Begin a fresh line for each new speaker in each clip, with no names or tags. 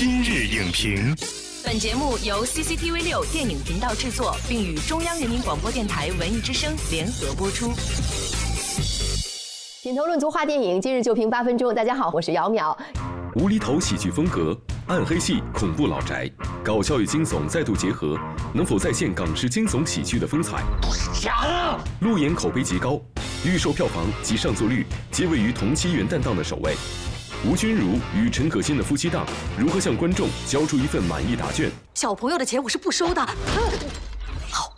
今日影评，
本节目由 CCTV 六电影频道制作，并与中央人民广播电台文艺之声联合播出。
品头论足话电影，今日就评八分钟。大家好，我是姚淼。
无厘头喜剧风格，暗黑系恐怖老宅，搞笑与惊悚再度结合，能否再现港式惊悚喜剧的风采？都是假的。路演口碑极高，预售票房及上座率皆位于同期元旦档的首位。吴君如与陈可辛的夫妻档如何向观众交出一份满意答卷？
小朋友的钱我是不收的。好，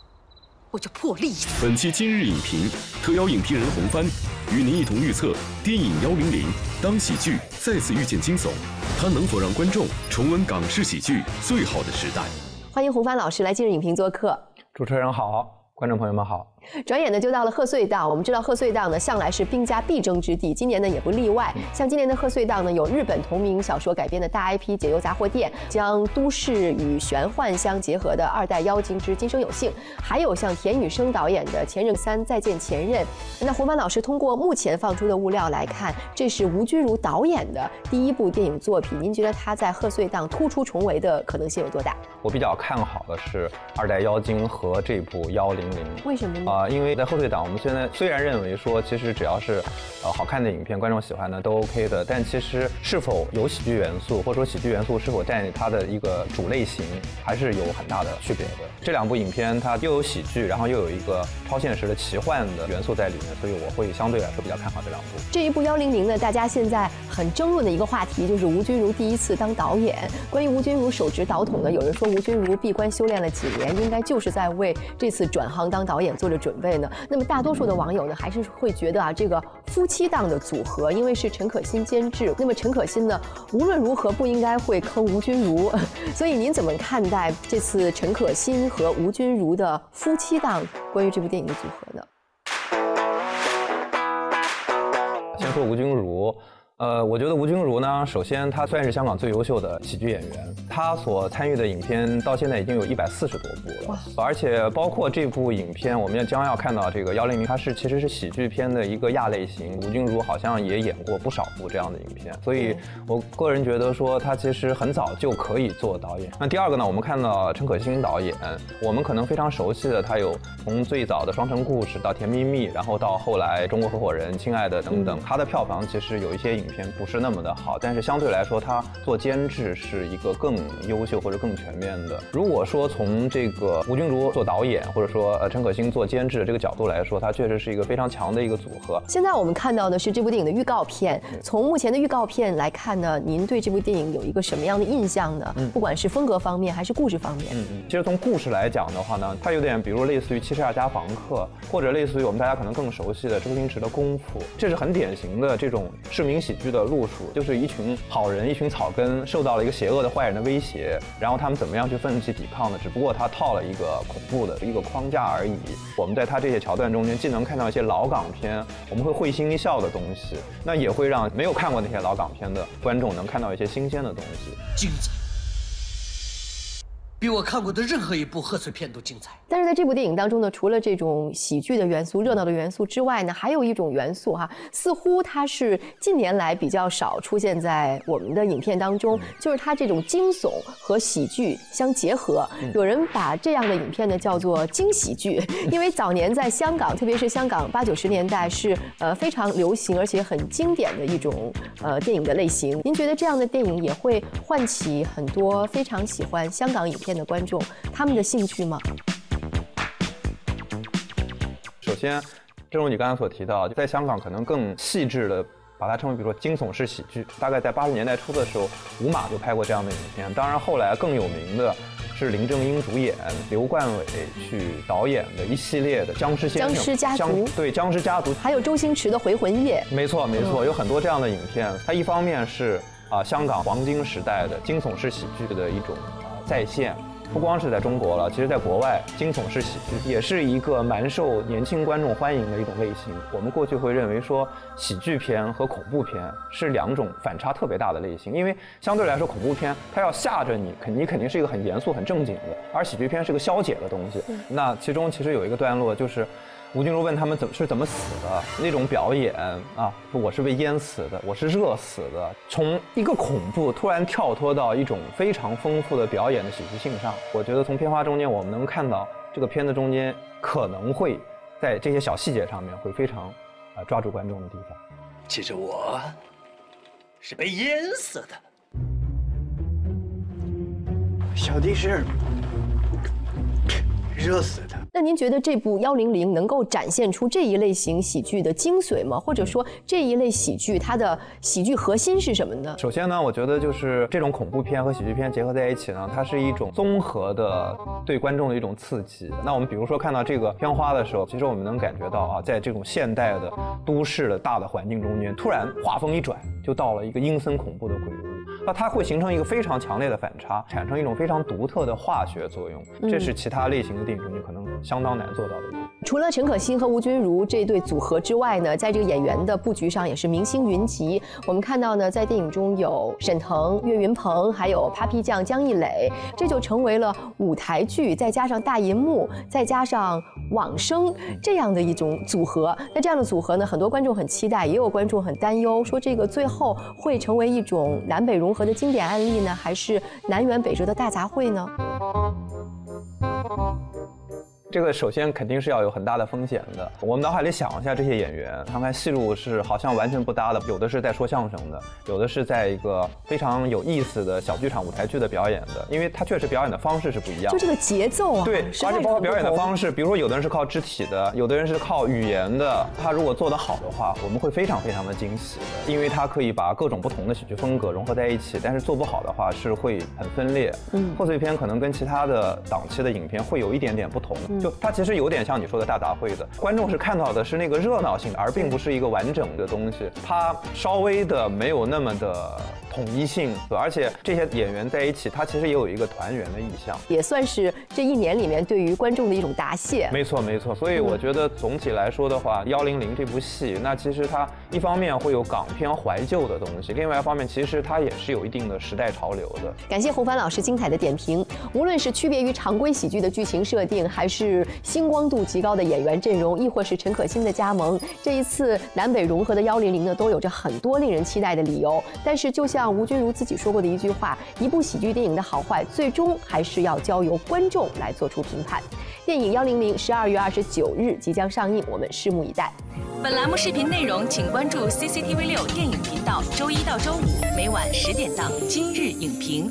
我就破例一次。
本期今日影评特邀影评人洪帆与您一同预测电影《幺零零》当喜剧再次遇见惊悚，它能否让观众重温港式喜剧最好的时代？
欢迎洪帆老师来今日影评做客。
主持人好，观众朋友们好。
转眼呢就到了贺岁档，我们知道贺岁档呢向来是兵家必争之地，今年呢也不例外。像今年的贺岁档呢，有日本同名小说改编的大 IP《解忧杂货店》，将都市与玄幻相结合的二代妖精之今生有幸，还有像田雨生导演的《前任三再见前任》。那胡凡老师通过目前放出的物料来看，这是吴君如导演的第一部电影作品，您觉得他在贺岁档突出重围的可能性有多大？
我比较看好的是二代妖精和这部幺零零。
为什么呢？
啊，因为在后退档，我们现在虽然认为说，其实只要是呃好看的影片，观众喜欢的都 OK 的，但其实是否有喜剧元素，或者说喜剧元素是否占它的一个主类型，还是有很大的区别的。这两部影片它又有喜剧，然后又有一个超现实的奇幻的元素在里面，所以我会相对来说比较看好这两部。
这一部幺零零呢，大家现在很争论的一个话题就是吴君如第一次当导演。关于吴君如手执导筒呢，有人说吴君如闭关修炼了几年，应该就是在为这次转行当导演做着准备呢。那么大多数的网友呢，还是会觉得啊，这个夫妻档的组合，因为是陈可辛监制，那么陈可辛呢，无论如何不应该会坑吴君如，所以您怎么看待这次陈可辛和吴君如的夫妻档关于这部电影的组合呢？
先说吴君如。呃，我觉得吴君如呢，首先她算是香港最优秀的喜剧演员，她所参与的影片到现在已经有一百四十多部了，而且包括这部影片，我们也将要看到这个幺零零，它是其实是喜剧片的一个亚类型，吴君如好像也演过不少部这样的影片，所以我个人觉得说她其实很早就可以做导演。那第二个呢，我们看到陈可辛导演，我们可能非常熟悉的，他有从最早的《双城故事》到《甜蜜蜜》，然后到后来《中国合伙人》《亲爱的》等等，他的票房其实有一些影。片不是那么的好，但是相对来说，他做监制是一个更优秀或者更全面的。如果说从这个吴君如做导演，或者说呃陈可辛做监制这个角度来说，他确实是一个非常强的一个组合。
现在我们看到的是这部电影的预告片，从目前的预告片来看呢，您对这部电影有一个什么样的印象呢？不管是风格方面还是故事方面。嗯
嗯。其实从故事来讲的话呢，它有点比如类似于《七十二家房客》，或者类似于我们大家可能更熟悉的周星驰的《功夫》，这是很典型的这种市民喜剧。的路数就是一群好人，一群草根受到了一个邪恶的坏人的威胁，然后他们怎么样去奋起抵抗呢？只不过他套了一个恐怖的一个框架而已。我们在他这些桥段中间，既能看到一些老港片，我们会会心一笑的东西，那也会让没有看过那些老港片的观众能看到一些新鲜的东西。精彩。
比我看过的任何一部贺岁片都精彩。
但是在这部电影当中呢，除了这种喜剧的元素、热闹的元素之外呢，还有一种元素哈，似乎它是近年来比较少出现在我们的影片当中，就是它这种惊悚和喜剧相结合。有人把这样的影片呢叫做惊喜剧，因为早年在香港，特别是香港八九十年代是呃非常流行而且很经典的一种呃电影的类型。您觉得这样的电影也会唤起很多非常喜欢香港影片？的观众，他们的兴趣吗？
首先，正如你刚才所提到，在香港可能更细致的把它称为，比如说惊悚式喜剧。大概在八十年代初的时候，吴马就拍过这样的影片。当然，后来更有名的是林正英主演、刘冠伟去导演的一系列的僵尸先
生、僵尸家族，
对僵尸家族，
还有周星驰的回魂夜。
没错，没错，有很多这样的影片。它一方面是啊，香港黄金时代的惊悚式喜剧的一种再现。不光是在中国了，其实在国外，惊悚是喜剧也是一个蛮受年轻观众欢迎的一种类型。我们过去会认为说，喜剧片和恐怖片是两种反差特别大的类型，因为相对来说，恐怖片它要吓着你，肯你肯定是一个很严肃、很正经的，而喜剧片是个消解的东西。那其中其实有一个段落就是。吴君如问他们怎么是怎么死的，那种表演啊，我是被淹死的，我是热死的，从一个恐怖突然跳脱到一种非常丰富的表演的喜剧性上。我觉得从片花中间我们能看到这个片子中间可能会在这些小细节上面会非常啊抓住观众的地方。
其实我是被淹死的，小弟是热死的。
那您觉得这部《幺零零》能够展现出这一类型喜剧的精髓吗？或者说这一类喜剧它的喜剧核心是什么呢？
首先呢，我觉得就是这种恐怖片和喜剧片结合在一起呢，它是一种综合的对观众的一种刺激。那我们比如说看到这个片花的时候，其实我们能感觉到啊，在这种现代的都市的大的环境中间，突然画风一转，就到了一个阴森恐怖的鬼屋。那它会形成一个非常强烈的反差，产生一种非常独特的化学作用，这是其他类型的电影中你可能相当难做到的。
除了陈可辛和吴君如这对组合之外呢，在这个演员的布局上也是明星云集。我们看到呢，在电影中有沈腾、岳云鹏，还有 Papi 酱姜艺磊，这就成为了舞台剧再加上大银幕再加上网生这样的一种组合。那这样的组合呢，很多观众很期待，也有观众很担忧，说这个最后会成为一种南北融合的经典案例呢，还是南辕北辙的大杂烩呢？
这个首先肯定是要有很大的风险的。我们脑海里想一下，这些演员，他们戏路是好像完全不搭的，有的是在说相声的，有的是在一个非常有意思的小剧场舞台剧的表演的，因为他确实表演的方式是不一样。
就这个节奏啊，
对，而且包括表演的方式，比如说有的人是靠肢体的，有的人是靠语言的。他如果做得好的话，我们会非常非常的惊喜的，因为他可以把各种不同的喜剧风格融合在一起。但是做不好的话，是会很分裂。嗯，贺岁片可能跟其他的档期的影片会有一点点不同。就它其实有点像你说的大杂烩的，观众是看到的是那个热闹性的，而并不是一个完整的东西。它稍微的没有那么的统一性，而且这些演员在一起，它其实也有一个团圆的意向，
也算是这一年里面对于观众的一种答谢。
没错，没错。所以我觉得总体来说的话，《幺零零》这部戏，那其实它一方面会有港片怀旧的东西，另外一方面其实它也是有一定的时代潮流的。
感谢侯帆老师精彩的点评。无论是区别于常规喜剧的剧情设定，还是星光度极高的演员阵容，亦或是陈可辛的加盟，这一次南北融合的幺零零呢，都有着很多令人期待的理由。但是，就像吴君如自己说过的一句话：“一部喜剧电影的好坏，最终还是要交由观众来做出评判。”电影《幺零零》十二月二十九日即将上映，我们拭目以待。
本栏目视频内容，请关注 CCTV 六电影频道，周一到周五每晚十点档《今日影评》。